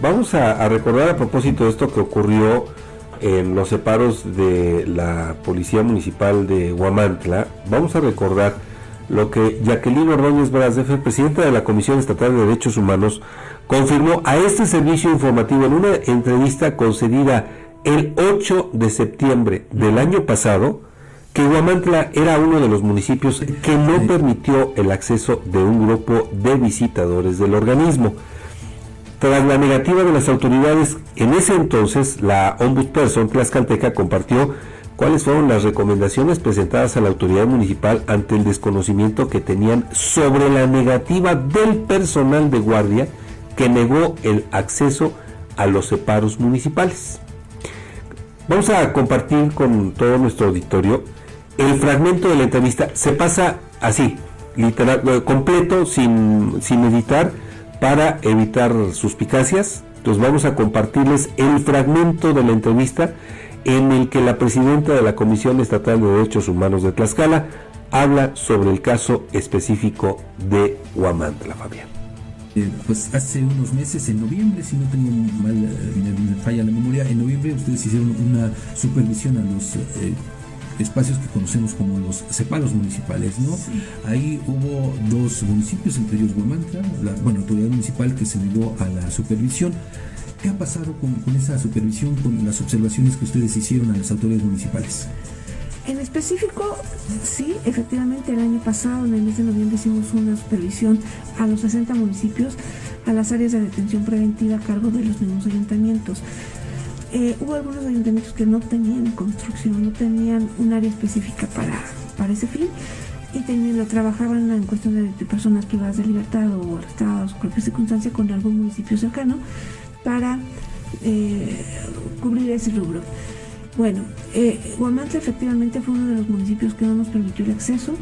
vamos a, recordar a propósito de esto que ocurrió en los separos de la Policía Municipal de Huamantla, vamos a recordar lo que Jacqueline Ordóñez Brazefer, presidenta de la Comisión Estatal de Derechos Humanos, confirmó a este servicio informativo en una entrevista concedida el 8 de septiembre del año pasado que Huamantla era uno de los municipios que no permitió el acceso de un grupo de visitadores del organismo. Tras la negativa de las autoridades, en ese entonces la ombudsperson tlaxcalteca compartió cuáles fueron las recomendaciones presentadas a la autoridad municipal ante el desconocimiento que tenían sobre la negativa del personal de guardia que negó el acceso a los separos municipales. Vamos a compartir con todo nuestro auditorio el fragmento de la entrevista. Se pasa así, literal, completo, sin, sin editar, para evitar suspicacias. Entonces vamos a compartirles el fragmento de la entrevista en el que la presidenta de la Comisión Estatal de Derechos Humanos de Tlaxcala habla sobre el caso específico de Huamantla, Fabián. Eh, pues hace unos meses, en noviembre, si no tengo mal, eh, me, falla la memoria, en noviembre ustedes hicieron una supervisión a los eh, espacios que conocemos como los separos municipales, ¿no? Ahí hubo dos municipios, entre ellos Guamantla, la bueno, autoridad municipal que se negó a la supervisión. ¿Qué ha pasado con, con esa supervisión, con las observaciones que ustedes hicieron a las autoridades municipales? En específico, sí, efectivamente el año pasado, en el mes de noviembre, hicimos una supervisión a los 60 municipios, a las áreas de detención preventiva a cargo de los mismos ayuntamientos. Eh, hubo algunos ayuntamientos que no tenían construcción, no tenían un área específica para, para ese fin y tenían, lo trabajaban en cuestión de, personas privadas de libertad o arrestadas o cualquier circunstancia con algún municipio cercano para eh, cubrir ese rubro. Bueno, eh, efectivamente fue uno de los municipios que no nos permitió el acceso.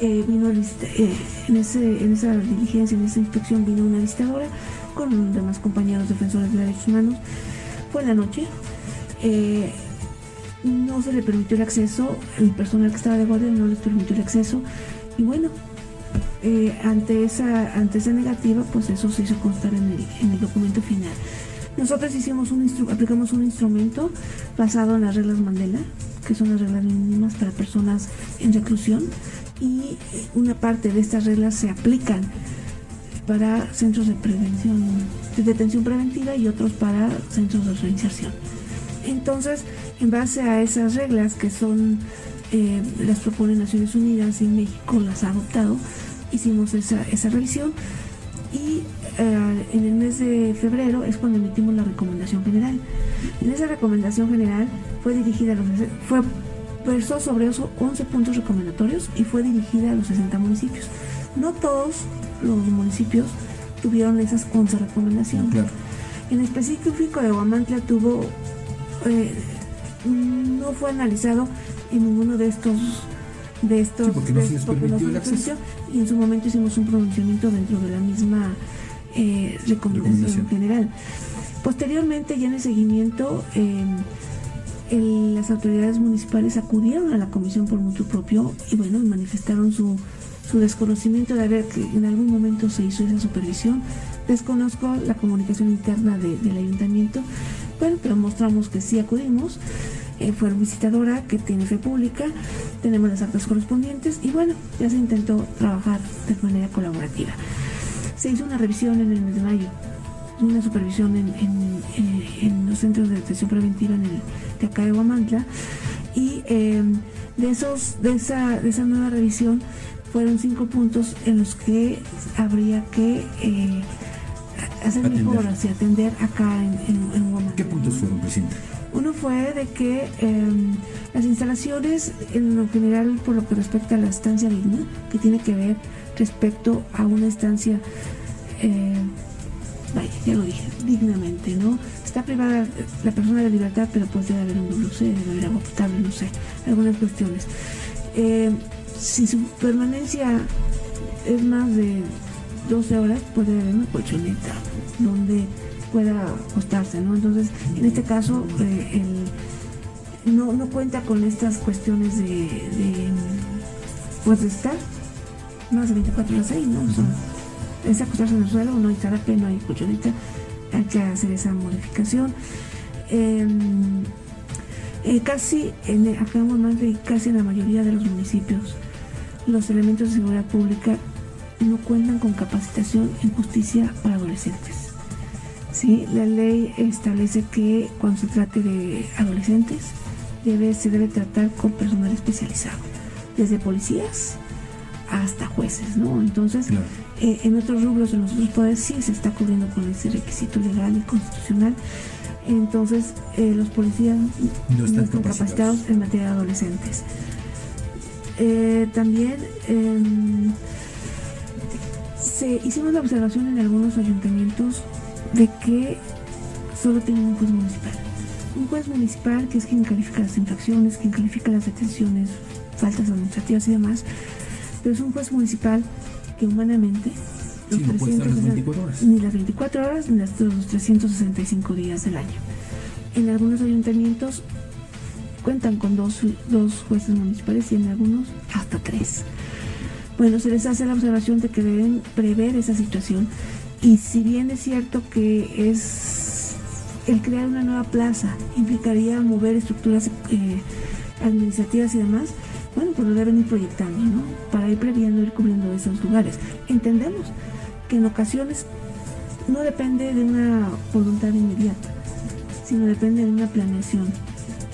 Eh, vino en esa diligencia, en esa inspección, vino una visitadora con demás compañeros defensores de derechos humanos. Fue en la noche. Eh, no se le permitió el acceso, el personal que estaba de guardia no les permitió el acceso. Y bueno, ante, esa, ante esa negativa, pues eso se hizo constar en el, en el documento final. Nosotros hicimos un aplicamos un instrumento basado en las reglas Mandela, que son las reglas mínimas para personas en reclusión, y una parte de estas reglas se aplican para centros de prevención, de detención preventiva y otros para centros de reinserción. Entonces, en base a esas reglas que son eh, las propone Naciones Unidas y México las ha adoptado, hicimos esa, esa revisión y eh, en el mes de febrero es cuando emitimos la recomendación general. En esa recomendación general fue dirigida a los fue versó sobre eso 11 puntos recomendatorios y fue dirigida a los 60 municipios. No todos los municipios tuvieron esas 11 recomendaciones. En específico de Guamantla tuvo eh, no fue analizado en ninguno de estos de estos porque no se y en su momento hicimos un pronunciamiento dentro de la misma eh, recomendación, general. Posteriormente, ya en el seguimiento, las autoridades municipales acudieron a la comisión por mutuo propio y bueno, manifestaron su, su desconocimiento de haber que en algún momento se hizo esa supervisión. Desconozco la comunicación interna del ayuntamiento, bueno, pero mostramos que sí acudimos. Eh, fue visitadora que tiene fe pública, tenemos las actas correspondientes y bueno, ya se intentó trabajar de manera colaborativa. Se hizo una revisión en el mes de mayo, una supervisión en, en, los centros de detención preventiva en el, de acá de Guamantla y em, de, esos, de, esa, de esa nueva revisión fueron cinco puntos en los que habría que eh, hacer mejoras y atender acá en, en. ¿Qué puntos fueron, Presidenta? Uno fue de que em, las instalaciones, en lo general, por lo que respecta a la estancia digna, que tiene que ver respecto a una estancia, eh, vaya, ya lo dije, dignamente, ¿no? Está privada la persona de libertad, pero pues debe haber un WC, debe haber agua potable, no sé, algunas cuestiones. Eh, si su permanencia es más de 12 horas, puede haber una colchoneta donde pueda acostarse, ¿no? Entonces, en este caso, eh, no, no cuenta con estas cuestiones de, pues de estar más de 24 horas ahí, ¿no? O sea, es acostarse en el suelo, no hay zarape, no hay colchoneta, hay que hacer esa modificación. Em, eh, casi en, acá en casi en la mayoría de los municipios, los elementos de seguridad pública no cuentan con capacitación en justicia para adolescentes. ¿Sí? La ley establece que cuando se trate de adolescentes debe, se debe tratar con personal especializado, desde policías hasta jueces, ¿no? Entonces, eh, en otros rubros de los otros poderes sí se está cubriendo con ese requisito legal y constitucional. Entonces, eh, los policías no están, capacitados. en materia de adolescentes. Eh, también em, se hicimos la observación en algunos ayuntamientos de que solo tienen un juez municipal. Un juez municipal que es quien califica las infracciones, quien califica las detenciones, faltas administrativas y demás, pero es un juez municipal que humanamente sí, no puede estar las 24 horas. ni las 24 horas ni los 365 días del año. En algunos ayuntamientos cuentan con dos, dos jueces municipales y en algunos hasta tres. Bueno, se les hace la observación de que deben prever esa situación y si bien es cierto que es el crear una nueva plaza implicaría mover estructuras eh, administrativas y demás, bueno, pues lo deben ir proyectando, ¿no? Para ir previendo, ir cubriendo esos lugares. Entendemos que en ocasiones no depende de una voluntad inmediata, sino depende de una planeación,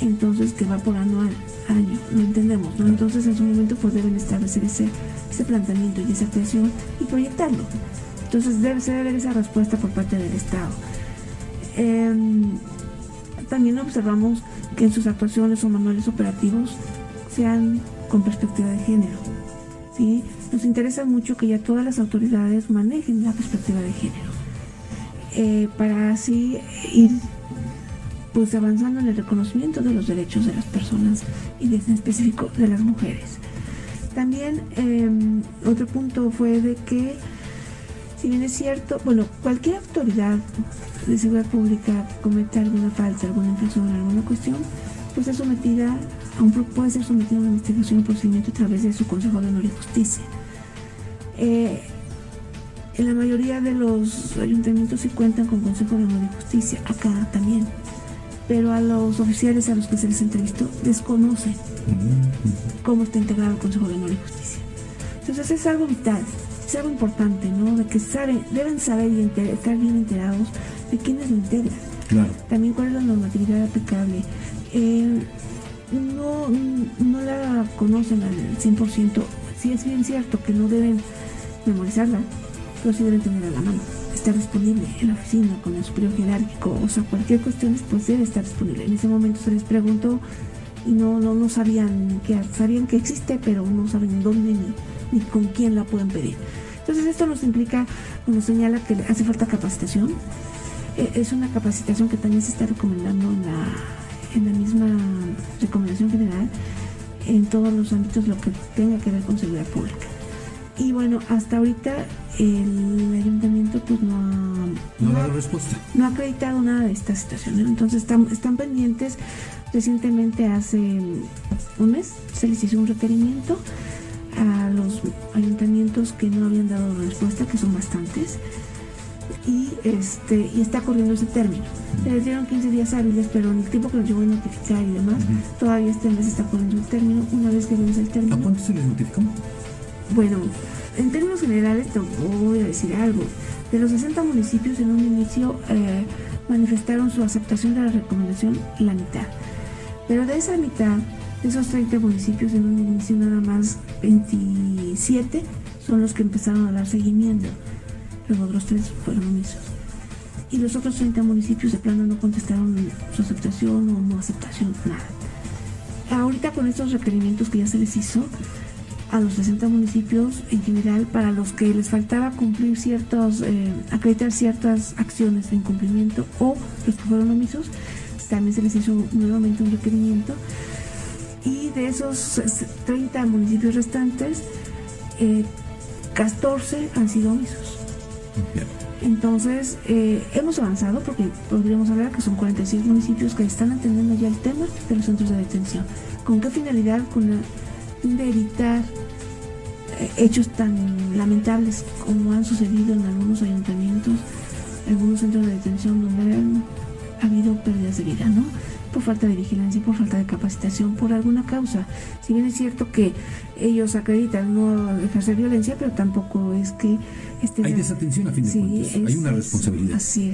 entonces que va por año a año, lo entendemos, ¿no? Entonces en su momento pues deben establecer ese ese planteamiento y esa creación y proyectarlo. Entonces debe, se debe esa respuesta por parte del Estado. Em, también observamos que en sus actuaciones o manuales operativos sean con perspectiva de género. ¿Sí? Nos interesa mucho que ya todas las autoridades manejen la perspectiva de género eh, para así ir pues avanzando en el reconocimiento de los derechos de las personas y en específico de las mujeres. También em, otro punto fue de que, si bien es cierto, bueno, cualquier autoridad de seguridad pública que cometa alguna falta, alguna infracción, alguna cuestión, pues es sometida a un, puede ser sometida a una investigación y procedimiento a través de su Consejo de Honor y Justicia. Eh, en la mayoría de los ayuntamientos sí cuentan con Consejo de Honor y Justicia, acá también pero a los oficiales a los que se les entrevistó desconocen cómo está integrado el Consejo de Honor y Justicia. Entonces es algo vital, es algo importante, ¿no? De que saben, deben saber y estar bien enterados de quiénes lo integran. También cuál es la normatividad aplicable. Eh, no, no la conocen al 100%. Sí es bien cierto que no deben memorizarla, pero sí deben tenerla a la mano estar disponible en la oficina con el superior jerárquico, o sea, cualquier cuestión pues debe estar disponible. En ese momento se les preguntó y no, no, no sabían que sabían que existe, pero no saben dónde ni, ni con quién la pueden pedir. Entonces esto nos implica, nos señala que hace falta capacitación. E, es una capacitación que también se está recomendando en la, en la misma recomendación general en todos los ámbitos lo que tenga que ver con seguridad pública. Y bueno, hasta ahorita el ayuntamiento pues no ha, no, dado respuesta. No ha acreditado nada de esta situación. Entonces están, están pendientes. Recientemente, hace un mes, se les hizo un requerimiento a los ayuntamientos que no habían dado respuesta, que son bastantes, y este y está corriendo ese término. Se les dieron 15 días hábiles, pero en el tiempo que nos llegó a notificar y demás, todavía este mes está corriendo el término. Una vez que vence el término. ¿A cuánto se les notificó? Bueno, en términos generales te voy a decir algo. De los 60 municipios en un inicio eh, manifestaron su aceptación de la recomendación la mitad. Pero de esa mitad, de esos 30 municipios en un inicio nada más 27 son los que empezaron a dar seguimiento. Los otros tres fueron omisos. Y los otros 30 municipios de plano no contestaron su aceptación o no aceptación, nada. Ahorita con estos requerimientos que ya se les hizo, a los 60 municipios en general para los que les faltaba cumplir ciertos, eh, acreditar ciertas acciones en cumplimiento o los que fueron omisos, también se les hizo nuevamente un requerimiento. Y de esos 30 municipios restantes, 14 eh, han sido omisos. Entonces, eh, hemos avanzado porque podríamos hablar que son 46 municipios que están atendiendo ya el tema de los centros de detención. ¿Con qué finalidad? Con la de evitar hechos tan lamentables como han sucedido en algunos ayuntamientos algunos centros de detención donde han habido pérdidas de vida, ¿no? Por falta de vigilancia, por falta de capacitación, por alguna causa. Si bien es cierto que ellos acreditan no ejercer violencia, pero tampoco es que hay desatención a fin de cuentas, hay una responsabilidad. Así es.